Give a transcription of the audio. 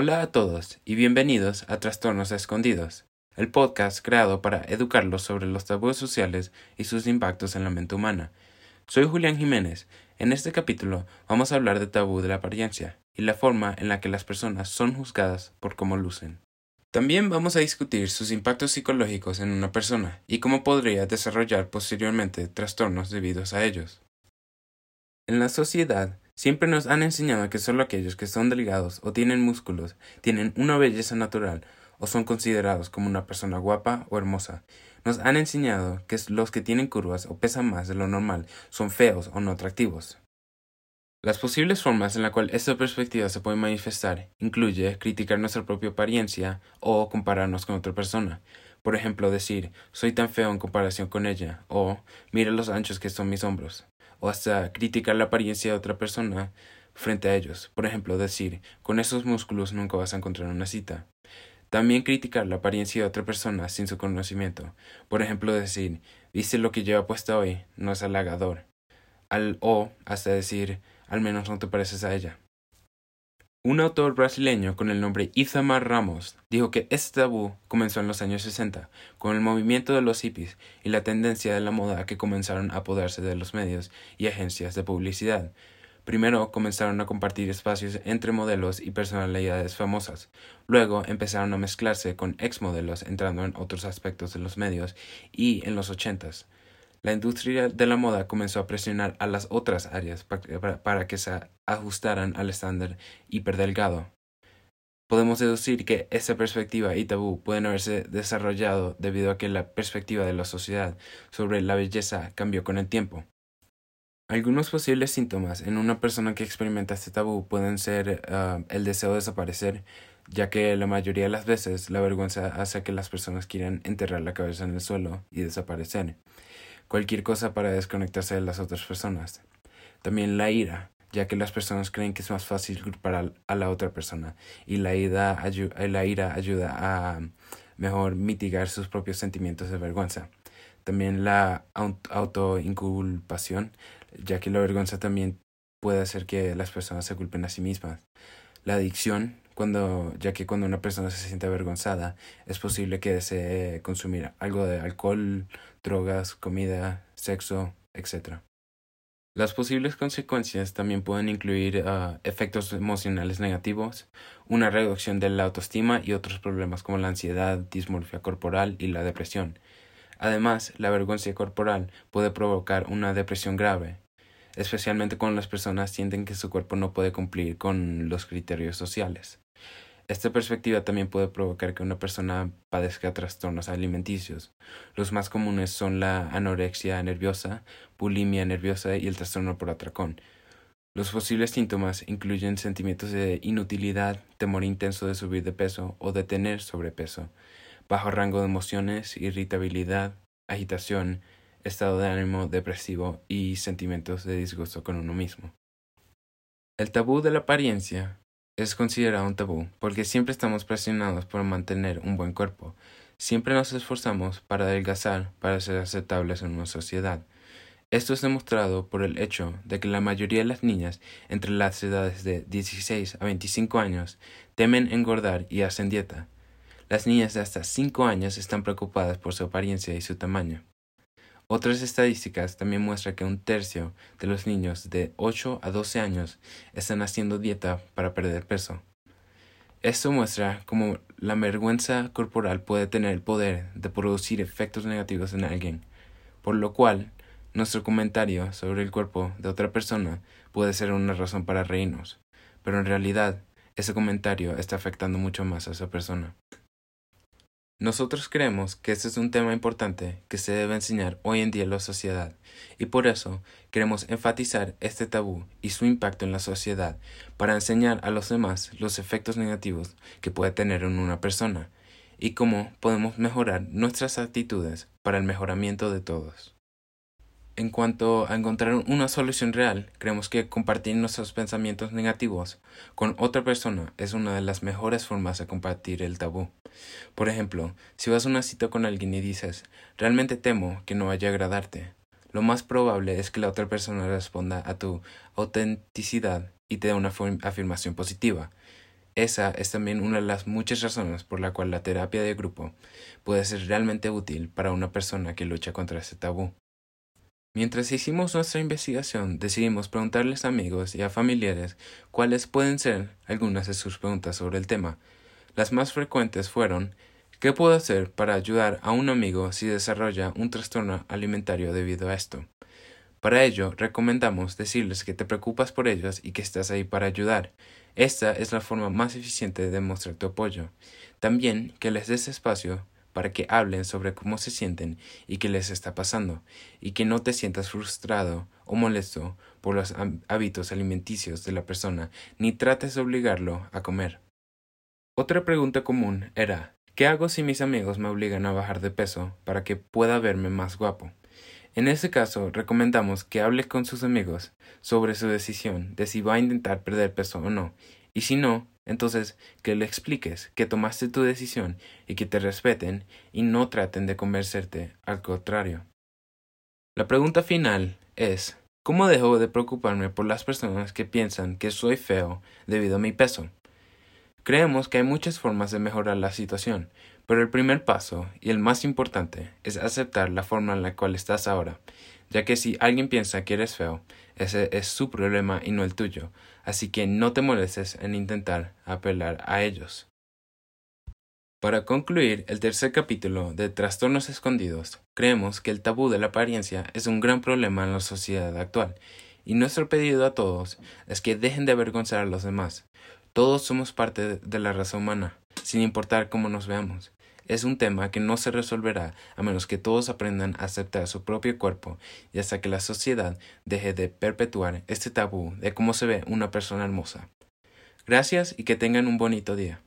Hola a todos y bienvenidos a Trastornos Escondidos, el podcast creado para educarlos sobre los tabúes sociales y sus impactos en la mente humana. Soy Julián Jiménez. En este capítulo vamos a hablar de tabú de la apariencia y la forma en la que las personas son juzgadas por cómo lucen. También vamos a discutir sus impactos psicológicos en una persona y cómo podría desarrollar posteriormente trastornos debidos a ellos. En la sociedad, Siempre nos han enseñado que solo aquellos que son delgados o tienen músculos tienen una belleza natural o son considerados como una persona guapa o hermosa. Nos han enseñado que los que tienen curvas o pesan más de lo normal son feos o no atractivos. Las posibles formas en las cuales esta perspectiva se puede manifestar incluye criticar nuestra propia apariencia o compararnos con otra persona. Por ejemplo, decir soy tan feo en comparación con ella o mira los anchos que son mis hombros o hasta criticar la apariencia de otra persona frente a ellos. Por ejemplo, decir, con esos músculos nunca vas a encontrar una cita. También criticar la apariencia de otra persona sin su conocimiento. Por ejemplo, decir, viste lo que lleva puesta hoy, no es halagador. Al, o hasta decir, al menos no te pareces a ella. Un autor brasileño con el nombre Ithamar Ramos dijo que este tabú comenzó en los años 60, con el movimiento de los hippies y la tendencia de la moda que comenzaron a apoderarse de los medios y agencias de publicidad. Primero comenzaron a compartir espacios entre modelos y personalidades famosas. Luego empezaron a mezclarse con exmodelos entrando en otros aspectos de los medios y en los ochentas la industria de la moda comenzó a presionar a las otras áreas para, que se ajustaran al estándar hiperdelgado. Podemos deducir que esa perspectiva y tabú pueden haberse desarrollado debido a que la perspectiva de la sociedad sobre la belleza cambió con el tiempo. Algunos posibles síntomas en una persona que experimenta este tabú pueden ser ah, el deseo de desaparecer, ya que la mayoría de las veces la vergüenza hace que las personas quieran enterrar la cabeza en el suelo y desaparecer cualquier cosa para desconectarse de las otras personas. También la ira, ya que las personas creen que es más fácil culpar a la otra persona y la ira, la ira ayuda a mejor mitigar sus propios sentimientos de vergüenza. También la autoinculpación, ya que la vergüenza también puede hacer que las personas se culpen a sí mismas. La adicción, cuando, ya que cuando una persona se siente avergonzada, es posible que desee consumir algo de alcohol, drogas, comida, sexo, etc. Las posibles consecuencias también pueden incluir ah, efectos emocionales negativos, una reducción de la autoestima y otros problemas como la ansiedad, dismorfia corporal y la depresión. Además, la vergüenza corporal puede provocar una depresión grave, especialmente cuando las personas sienten que su cuerpo no puede cumplir con los criterios sociales. Esta perspectiva también puede provocar que una persona padezca trastornos alimenticios. Los más comunes son la anorexia nerviosa, bulimia nerviosa y el trastorno por atracón. Los posibles síntomas incluyen sentimientos de inutilidad, temor intenso de subir de peso o de tener sobrepeso, bajo rango de emociones, irritabilidad, agitación, estado de ánimo depresivo y sentimientos de disgusto con uno mismo. El tabú de la apariencia es considerado un tabú porque siempre estamos presionados por mantener un buen cuerpo. Siempre nos esforzamos para adelgazar para ser aceptables en una sociedad. Esto es demostrado por el hecho de que la mayoría de las niñas entre las edades de 16 a 25 años temen engordar y hacen dieta. Las niñas de hasta 5 años están preocupadas por su apariencia y su tamaño. Otras estadísticas también muestran que un tercio de los niños de 8 a 12 años están haciendo dieta para perder peso. Esto muestra cómo la vergüenza corporal puede tener el poder de producir efectos negativos en alguien, por lo cual nuestro comentario sobre el cuerpo de otra persona puede ser una razón para reírnos, pero en realidad ese comentario está afectando mucho más a esa persona. Nosotros creemos que este es un tema importante que se debe enseñar hoy en día en la sociedad y por eso queremos enfatizar este tabú y su impacto en la sociedad para enseñar a los demás los efectos negativos que puede tener en una persona y cómo podemos mejorar nuestras actitudes para el mejoramiento de todos. En cuanto a encontrar una solución real, creemos que compartir nuestros pensamientos negativos con otra persona es una de las mejores formas de compartir el tabú. Por ejemplo, si vas a una cita con alguien y dices, realmente temo que no vaya a agradarte, lo más probable es que la otra persona responda a tu autenticidad y te dé una afirmación positiva. Esa es también una de las muchas razones por la cual la terapia de grupo puede ser realmente útil para una persona que lucha contra ese tabú. Mientras hicimos nuestra investigación, decidimos preguntarles a amigos y a familiares cuáles pueden ser algunas de sus preguntas sobre el tema. Las más frecuentes fueron ¿Qué puedo hacer para ayudar a un amigo si desarrolla un trastorno alimentario debido a esto? Para ello, recomendamos decirles que te preocupas por ellos y que estás ahí para ayudar. Esta es la forma más eficiente de demostrar tu apoyo. También que les des espacio para que hablen sobre cómo se sienten y qué les está pasando, y que no te sientas frustrado o molesto por los hábitos alimenticios de la persona, ni trates de obligarlo a comer. Otra pregunta común era ¿qué hago si mis amigos me obligan a bajar de peso para que pueda verme más guapo? En ese caso, recomendamos que hable con sus amigos sobre su decisión de si va a intentar perder peso o no, y si no, entonces, que le expliques que tomaste tu decisión y que te respeten y no traten de convencerte al contrario. La pregunta final es, ¿cómo dejo de preocuparme por las personas que piensan que soy feo debido a mi peso? Creemos que hay muchas formas de mejorar la situación, pero el primer paso, y el más importante, es aceptar la forma en la cual estás ahora, ya que si alguien piensa que eres feo, ese es su problema y no el tuyo, así que no te molestes en intentar apelar a ellos. Para concluir el tercer capítulo de Trastornos Escondidos, creemos que el tabú de la apariencia es un gran problema en la sociedad actual, y nuestro pedido a todos es que dejen de avergonzar a los demás. Todos somos parte de la raza humana, sin importar cómo nos veamos es un tema que no se resolverá a menos que todos aprendan a aceptar su propio cuerpo y hasta que la sociedad deje de perpetuar este tabú de cómo se ve una persona hermosa. Gracias y que tengan un bonito día.